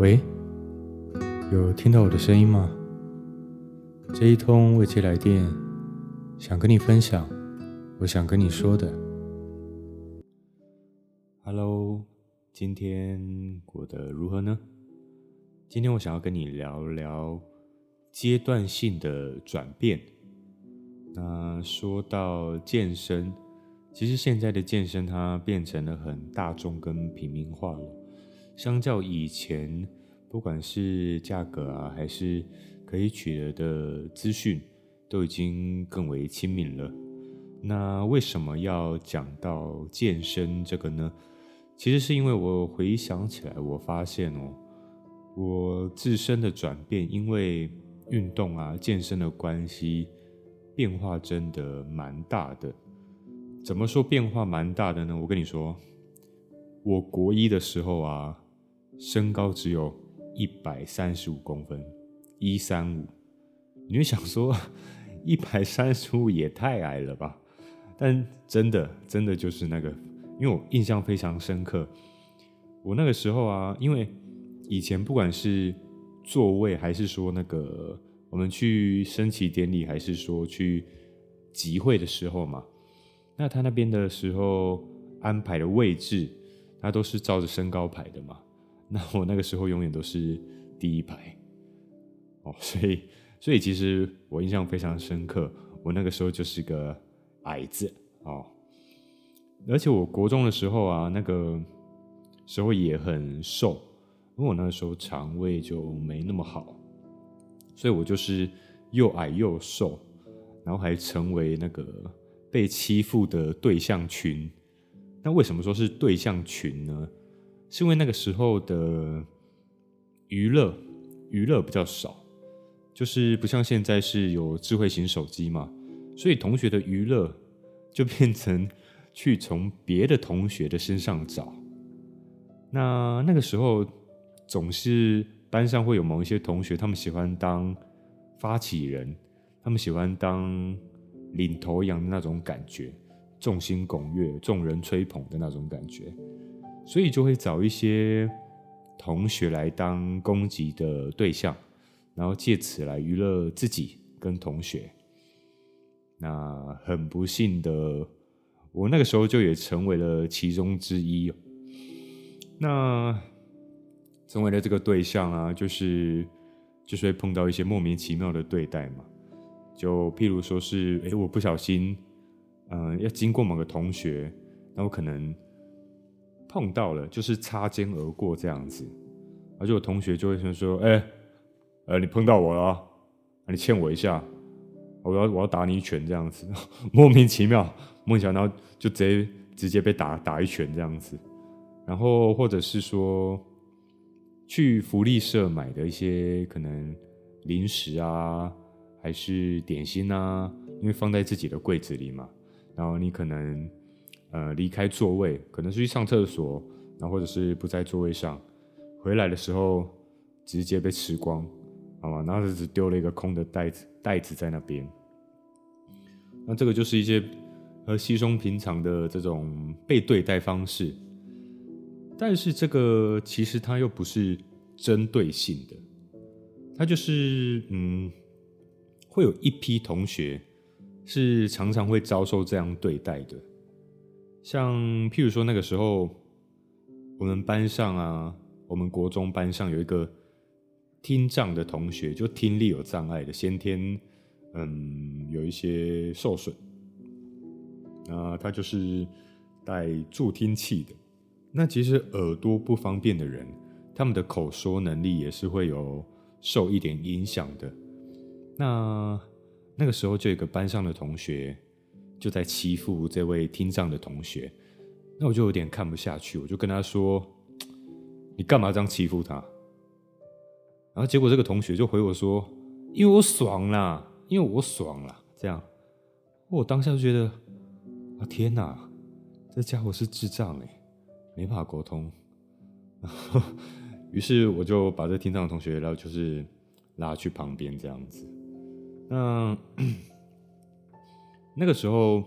喂，有听到我的声音吗？这一通未接来电，想跟你分享，我想跟你说的。Hello，今天过得如何呢？今天我想要跟你聊聊阶段性的转变。那说到健身，其实现在的健身它变成了很大众跟平民化了。相较以前，不管是价格啊，还是可以取得的资讯，都已经更为亲民了。那为什么要讲到健身这个呢？其实是因为我回想起来，我发现哦，我自身的转变，因为运动啊、健身的关系，变化真的蛮大的。怎么说变化蛮大的呢？我跟你说，我国一的时候啊。身高只有一百三十五公分，一三五。你会想说，一百三十五也太矮了吧？但真的，真的就是那个，因为我印象非常深刻。我那个时候啊，因为以前不管是座位，还是说那个我们去升旗典礼，还是说去集会的时候嘛，那他那边的时候安排的位置，他都是照着身高排的嘛。那我那个时候永远都是第一排，哦，所以所以其实我印象非常深刻，我那个时候就是个矮子哦，而且我国中的时候啊，那个时候也很瘦，因为我那个时候肠胃就没那么好，所以我就是又矮又瘦，然后还成为那个被欺负的对象群。那为什么说是对象群呢？是因为那个时候的娱乐娱乐比较少，就是不像现在是有智慧型手机嘛，所以同学的娱乐就变成去从别的同学的身上找。那那个时候总是班上会有某一些同学，他们喜欢当发起人，他们喜欢当领头羊的那种感觉，众星拱月、众人吹捧的那种感觉。所以就会找一些同学来当攻击的对象，然后借此来娱乐自己跟同学。那很不幸的，我那个时候就也成为了其中之一。那成为了这个对象啊，就是就是会碰到一些莫名其妙的对待嘛。就譬如说是，哎，我不小心，嗯、要经过某个同学，那我可能。碰到了，就是擦肩而过这样子，而且我同学就会说，哎、呃，你碰到我了，啊，你欠我一下，我要我要打你一拳这样子，莫名其妙，莫名其妙，然后就直接直接被打打一拳这样子，然后或者是说去福利社买的一些可能零食啊，还是点心啊，因为放在自己的柜子里嘛，然后你可能。呃，离开座位，可能是去上厕所，然后或者是不在座位上，回来的时候直接被吃光，好吗？然后只丢了一个空的袋子，袋子在那边。那这个就是一些和稀松平常的这种被对待方式，但是这个其实它又不是针对性的，它就是嗯，会有一批同学是常常会遭受这样对待的。像譬如说那个时候，我们班上啊，我们国中班上有一个听障的同学，就听力有障碍的，先天嗯有一些受损，那他就是带助听器的。那其实耳朵不方便的人，他们的口说能力也是会有受一点影响的。那那个时候就有一个班上的同学。就在欺负这位听障的同学，那我就有点看不下去，我就跟他说：“你干嘛这样欺负他？”然后结果这个同学就回我说：“因为我爽啦，因为我爽啦。”这样，我当下就觉得啊，天哪，这家伙是智障哎，没办法沟通。于是我就把这听障的同学，然后就是拉去旁边这样子。那。那个时候，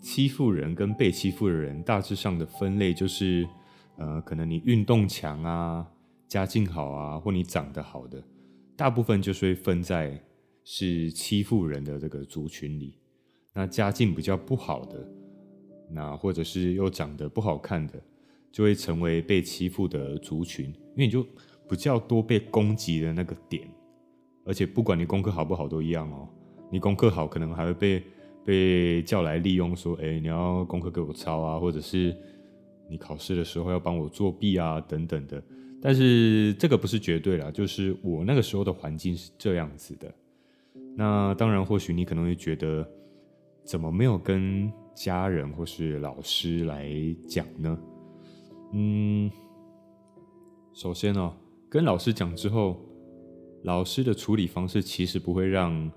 欺负人跟被欺负的人大致上的分类就是，呃，可能你运动强啊，家境好啊，或你长得好的，大部分就是会分在是欺负人的这个族群里。那家境比较不好的，那或者是又长得不好看的，就会成为被欺负的族群，因为你就比较多被攻击的那个点。而且不管你功课好不好都一样哦，你功课好可能还会被被叫来利用，说，哎，你要功课给我抄啊，或者是你考试的时候要帮我作弊啊，等等的。但是这个不是绝对啦，就是我那个时候的环境是这样子的。那当然，或许你可能会觉得。怎么没有跟家人或是老师来讲呢？嗯，首先哦，跟老师讲之后，老师的处理方式其实不会让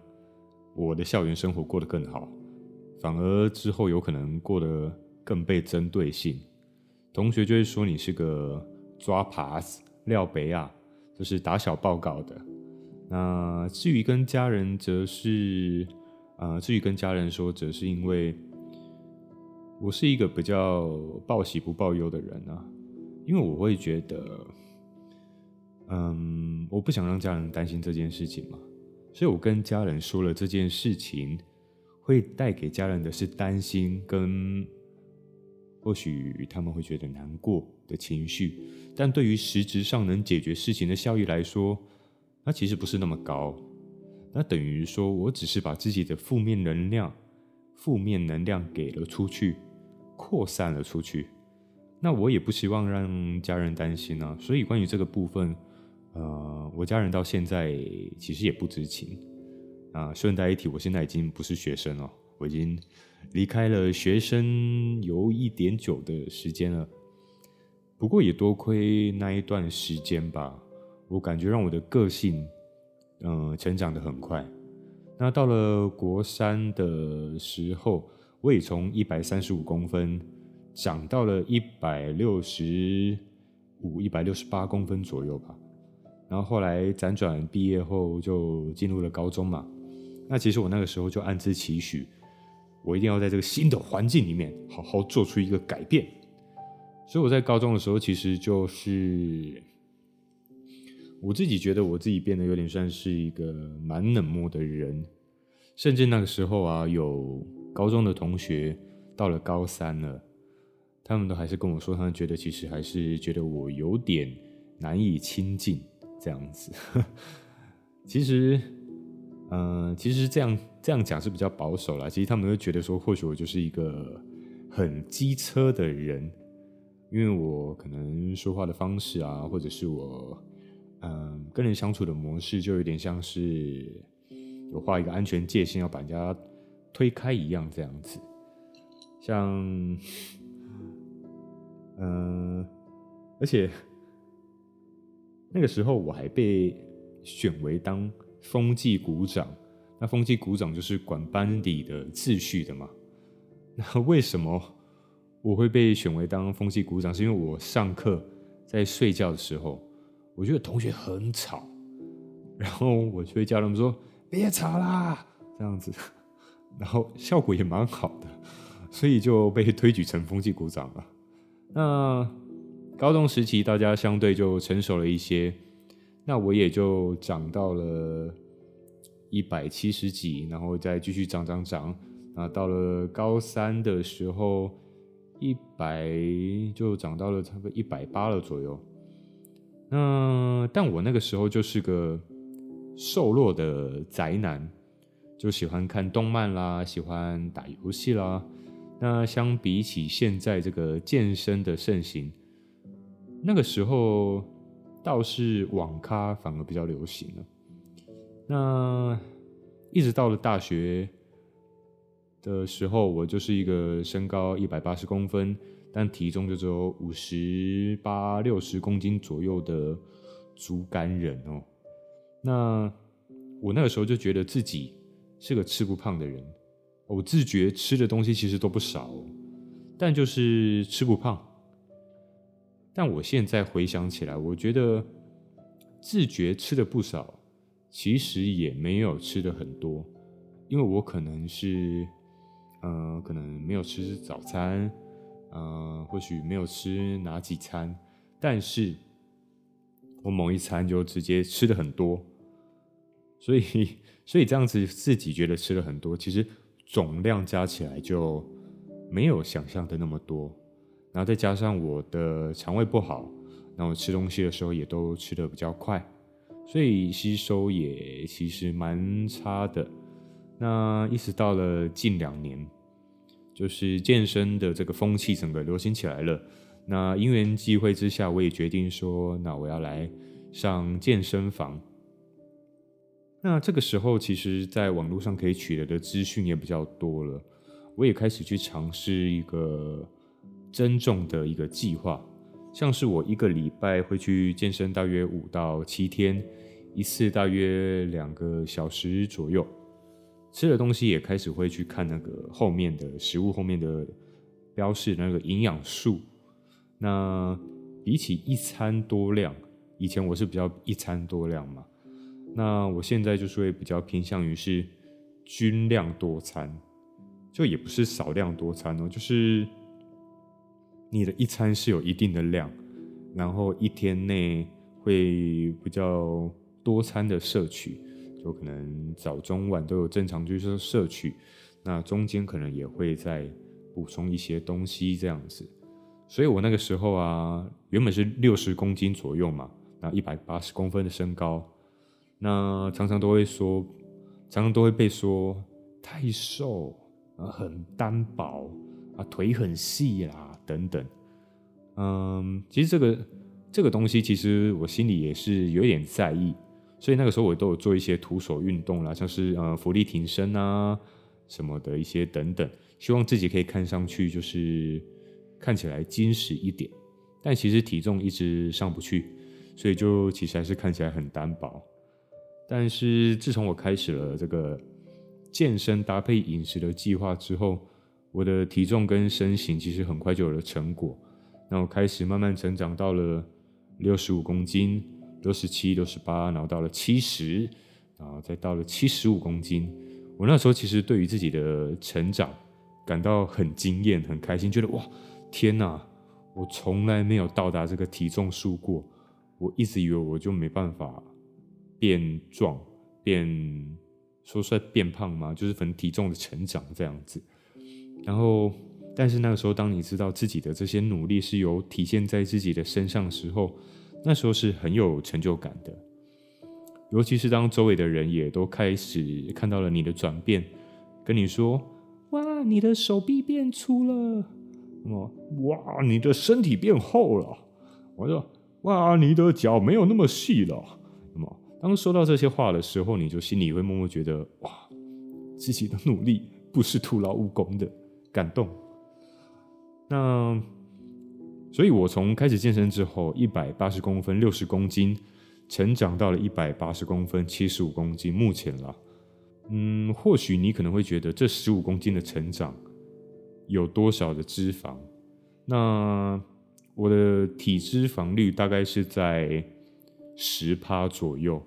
我的校园生活过得更好，反而之后有可能过得更被针对性。同学就会说你是个抓耙子、廖北啊，就是打小报告的。那至于跟家人，则是。啊、呃，至于跟家人说，则是因为我是一个比较报喜不报忧的人啊，因为我会觉得，嗯，我不想让家人担心这件事情嘛，所以我跟家人说了这件事情，会带给家人的是担心跟或许他们会觉得难过的情绪，但对于实质上能解决事情的效益来说，它其实不是那么高。那等于说，我只是把自己的负面能量、负面能量给了出去，扩散了出去。那我也不希望让家人担心啊。所以关于这个部分，呃，我家人到现在其实也不知情啊。顺带一提，我现在已经不是学生了，我已经离开了学生有一点久的时间了。不过也多亏那一段时间吧，我感觉让我的个性。嗯，成长得很快。那到了国三的时候，我也从一百三十五公分长到了一百六十五、一百六十八公分左右吧。然后后来辗转毕业后，就进入了高中嘛。那其实我那个时候就暗自期许，我一定要在这个新的环境里面好好做出一个改变。所以我在高中的时候，其实就是。我自己觉得我自己变得有点算是一个蛮冷漠的人，甚至那个时候啊，有高中的同学到了高三了，他们都还是跟我说，他们觉得其实还是觉得我有点难以亲近这样子。其实，嗯、其实这样这样讲是比较保守啦。其实他们会觉得说，或许我就是一个很机车的人，因为我可能说话的方式啊，或者是我。嗯，跟人相处的模式就有点像是有画一个安全界限，要把人家推开一样，这样子。像，嗯，而且那个时候我还被选为当风纪股长，那风纪股长就是管班里的秩序的嘛。那为什么我会被选为当风纪股长？是因为我上课在睡觉的时候。我觉得同学很吵，然后我就会叫他们说别吵啦，这样子，然后效果也蛮好的，所以就被推举成风纪股长了。那高中时期大家相对就成熟了一些，那我也就长到了一百七十几，然后再继续长长长，那到了高三的时候，一百就长到了差不多一百八了左右。那但我那个时候就是个瘦弱的宅男，就喜欢看动漫啦，喜欢打游戏啦。那相比起现在这个健身的盛行，那个时候倒是网咖反而比较流行了。那一直到了大学的时候，我就是一个身高一百八十公分。但体重就只有五十八六十公斤左右的竹竿人哦。那我那个时候就觉得自己是个吃不胖的人，我自觉吃的东西其实都不少，但就是吃不胖。但我现在回想起来，我觉得自觉吃的不少，其实也没有吃的很多，因为我可能是，呃，可能没有吃早餐。呃，或许没有吃哪几餐，但是我某一餐就直接吃的很多，所以所以这样子自己觉得吃了很多，其实总量加起来就没有想象的那么多。然后再加上我的肠胃不好，然后吃东西的时候也都吃得比较快，所以吸收也其实蛮差的。那一直到了近两年，就是健身的这个风气整个流行起来了。那因缘际会之下，我也决定说，那我要来上健身房。那这个时候，其实在网络上可以取得的资讯也比较多了，我也开始去尝试一个增重的一个计划，像是我一个礼拜会去健身大约五到七天，一次大约两个小时左右，吃的东西也开始会去看那个后面的食物后面的标示那个营养素。那比起一餐多量，以前我是比较一餐多量嘛，那我现在就是会比较偏向于是均量多餐，就也不是少量多餐哦，就是你的一餐是有一定的量，然后一天内会比较多餐的摄取，就可能早中晚都有正常就是摄取，那中间可能也会再补充一些东西这样子。所以我那个时候啊，原本是六十公斤左右嘛，那一百八十公分的身高，那常常都会说，常常都会被说太瘦啊，很单薄啊，腿很细啦等等。嗯，其实这个这个东西，其实我心里也是有点在意，所以那个时候我都有做一些徒手运动啦，像是呃浮力挺身啊什么的一些等等，希望自己可以看上去就是。看起来坚实一点，但其实体重一直上不去，所以就其实还是看起来很单薄。但是自从我开始了这个健身搭配饮食的计划之后，我的体重跟身形其实很快就有了成果。那我开始慢慢成长到了六十五公斤、六十七、六十八，然后到了七十，然后再到了七十五公斤。我那时候其实对于自己的成长感到很惊艳、很开心，觉得哇！天哪，我从来没有到达这个体重数过。我一直以为我就没办法变壮、变说出来变胖吗？就是分体重的成长这样子。然后，但是那个时候，当你知道自己的这些努力是有体现在自己的身上的时候，那时候是很有成就感的。尤其是当周围的人也都开始看到了你的转变，跟你说：“哇，你的手臂变粗了。”哇，你的身体变厚了。我说，哇，你的脚没有那么细了。那么，当说到这些话的时候，你就心里会默默觉得，哇，自己的努力不是徒劳无功的，感动。那，所以我从开始健身之后，一百八十公分，六十公斤，成长到了一百八十公分，七十五公斤，目前了。嗯，或许你可能会觉得这十五公斤的成长。有多少的脂肪？那我的体脂肪率大概是在十趴左右。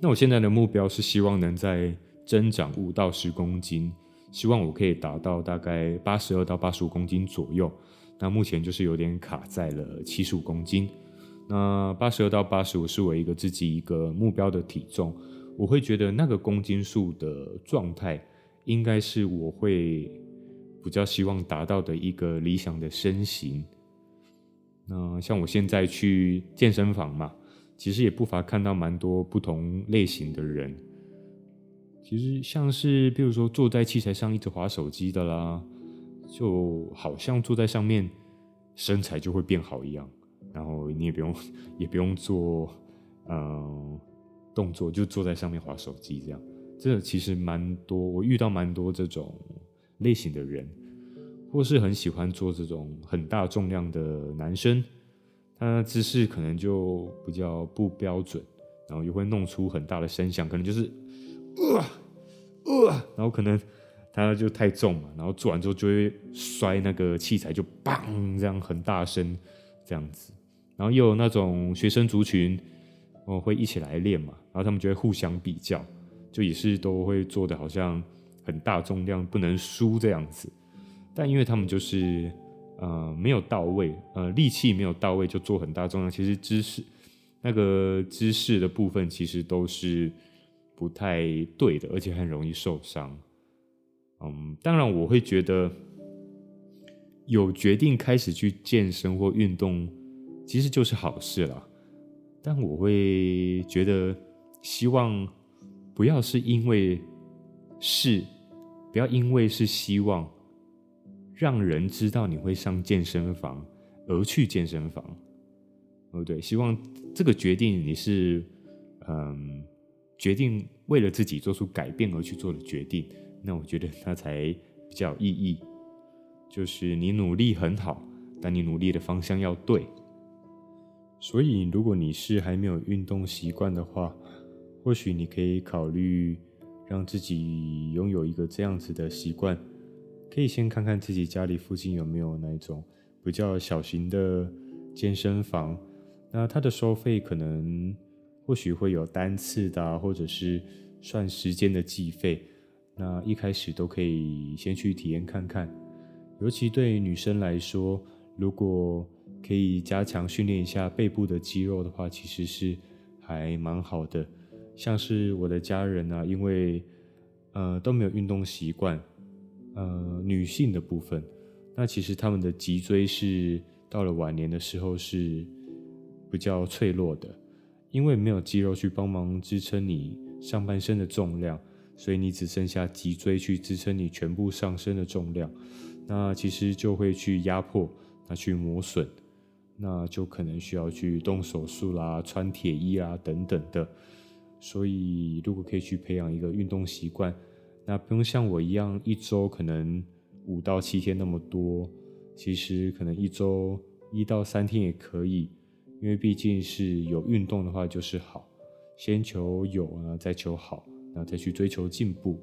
那我现在的目标是希望能再增长五到十公斤，希望我可以达到大概八十二到八十五公斤左右。那目前就是有点卡在了七十五公斤。那八十二到八十五是我一个自己一个目标的体重，我会觉得那个公斤数的状态应该是我会。比较希望达到的一个理想的身形。那像我现在去健身房嘛，其实也不乏看到蛮多不同类型的人。其实像是，比如说坐在器材上一直划手机的啦，就好像坐在上面身材就会变好一样。然后你也不用也不用做嗯、动作，就坐在上面划手机这样。这其实蛮多，我遇到蛮多这种。类型的人，或是很喜欢做这种很大重量的男生，他姿势可能就比较不标准，然后又会弄出很大的声响，可能就是，呃呃，然后可能他就太重嘛，然后做完之后就会摔那个器材，就砰这样很大声这样子，然后又有那种学生族群，哦会一起来练嘛，然后他们就会互相比较，就也是都会做的好像。很大重量不能输这样子，但因为他们就是呃没有到位，呃力气没有到位就做很大重量，其实姿势那个姿势的部分其实都是不太对的，而且很容易受伤。嗯，当然我会觉得有决定开始去健身或运动，其实就是好事了。但我会觉得，希望不要是因为是，不要因为是希望让人知道你会上健身房而去健身房，哦对？希望这个决定你是嗯，决定为了自己做出改变而去做的决定。那我觉得那才比较有意义，就是你努力很好，但你努力的方向要对。所以，如果你是还没有运动习惯的话，或许你可以考虑让自己拥有一个这样子的习惯，可以先看看自己家里附近有没有那种比较小型的健身房。那它的收费可能或许会有单次的，或者是算时间的计费。那一开始都可以先去体验看看，尤其对女生来说，如果可以加强训练一下背部的肌肉的话，其实是还蛮好的。像是我的家人啊，因为呃都没有运动习惯，呃女性的部分，那其实他们的脊椎是到了晚年的时候是比较脆弱的，因为没有肌肉去帮忙支撑你上半身的重量。所以你只剩下脊椎去支撑你全部上身的重量，那其实就会去压迫，那去磨损，那就可能需要去动手术啦、穿铁衣啊等等的。所以如果可以去培养一个运动习惯，那不用像我一样一周可能五到七天那么多，其实可能一周一到三天也可以，因为毕竟是有运动的话就是好，先求有啊，再求好。然后再去追求进步，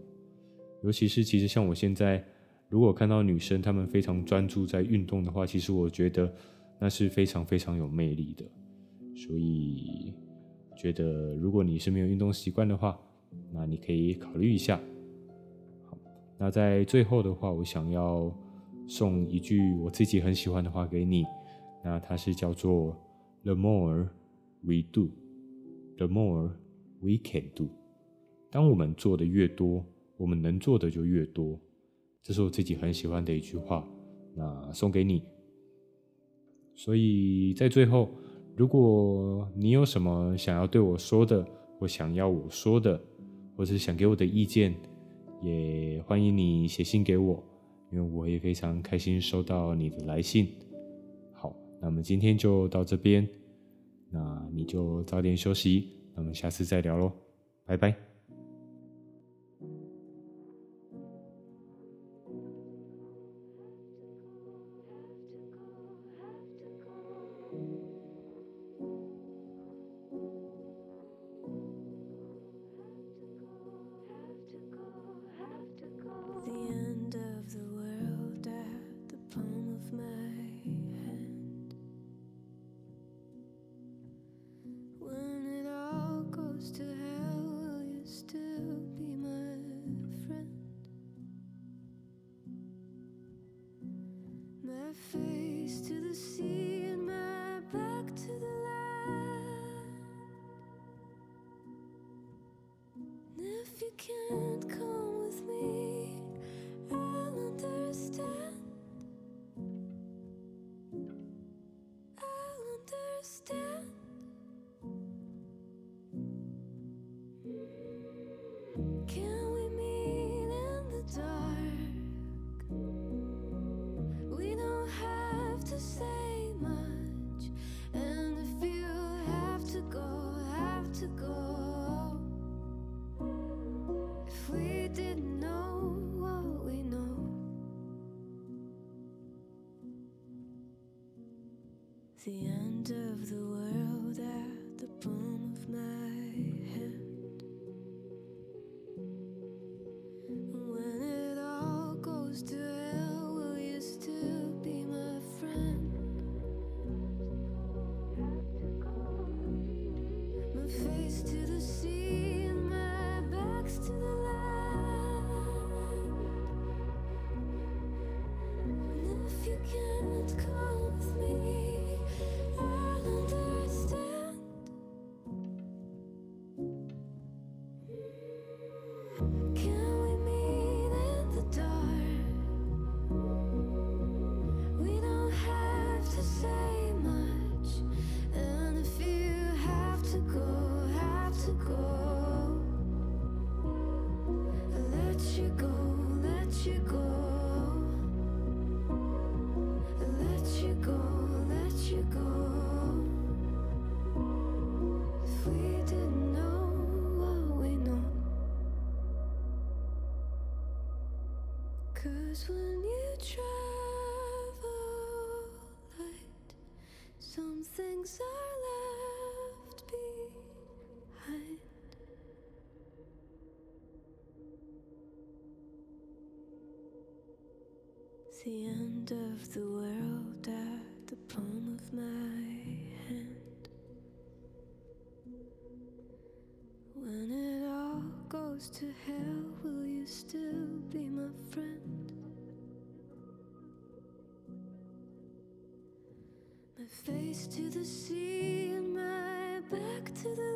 尤其是其实像我现在，如果看到女生她们非常专注在运动的话，其实我觉得那是非常非常有魅力的。所以觉得如果你是没有运动习惯的话，那你可以考虑一下。好，那在最后的话，我想要送一句我自己很喜欢的话给你，那它是叫做 “The more we do, the more we can do”。当我们做的越多，我们能做的就越多。这是我自己很喜欢的一句话，那送给你。所以在最后，如果你有什么想要对我说的，或想要我说的，或是想给我的意见，也欢迎你写信给我，因为我也非常开心收到你的来信。那么今天就到这边，那你就早点休息，那么下次再聊喽，拜拜。the end of the world. Cause when you travel light, some things are left behind. The end of the world at the palm of my hand. When it all goes to hell, will you still be my friend? Face to the sea and my back to the.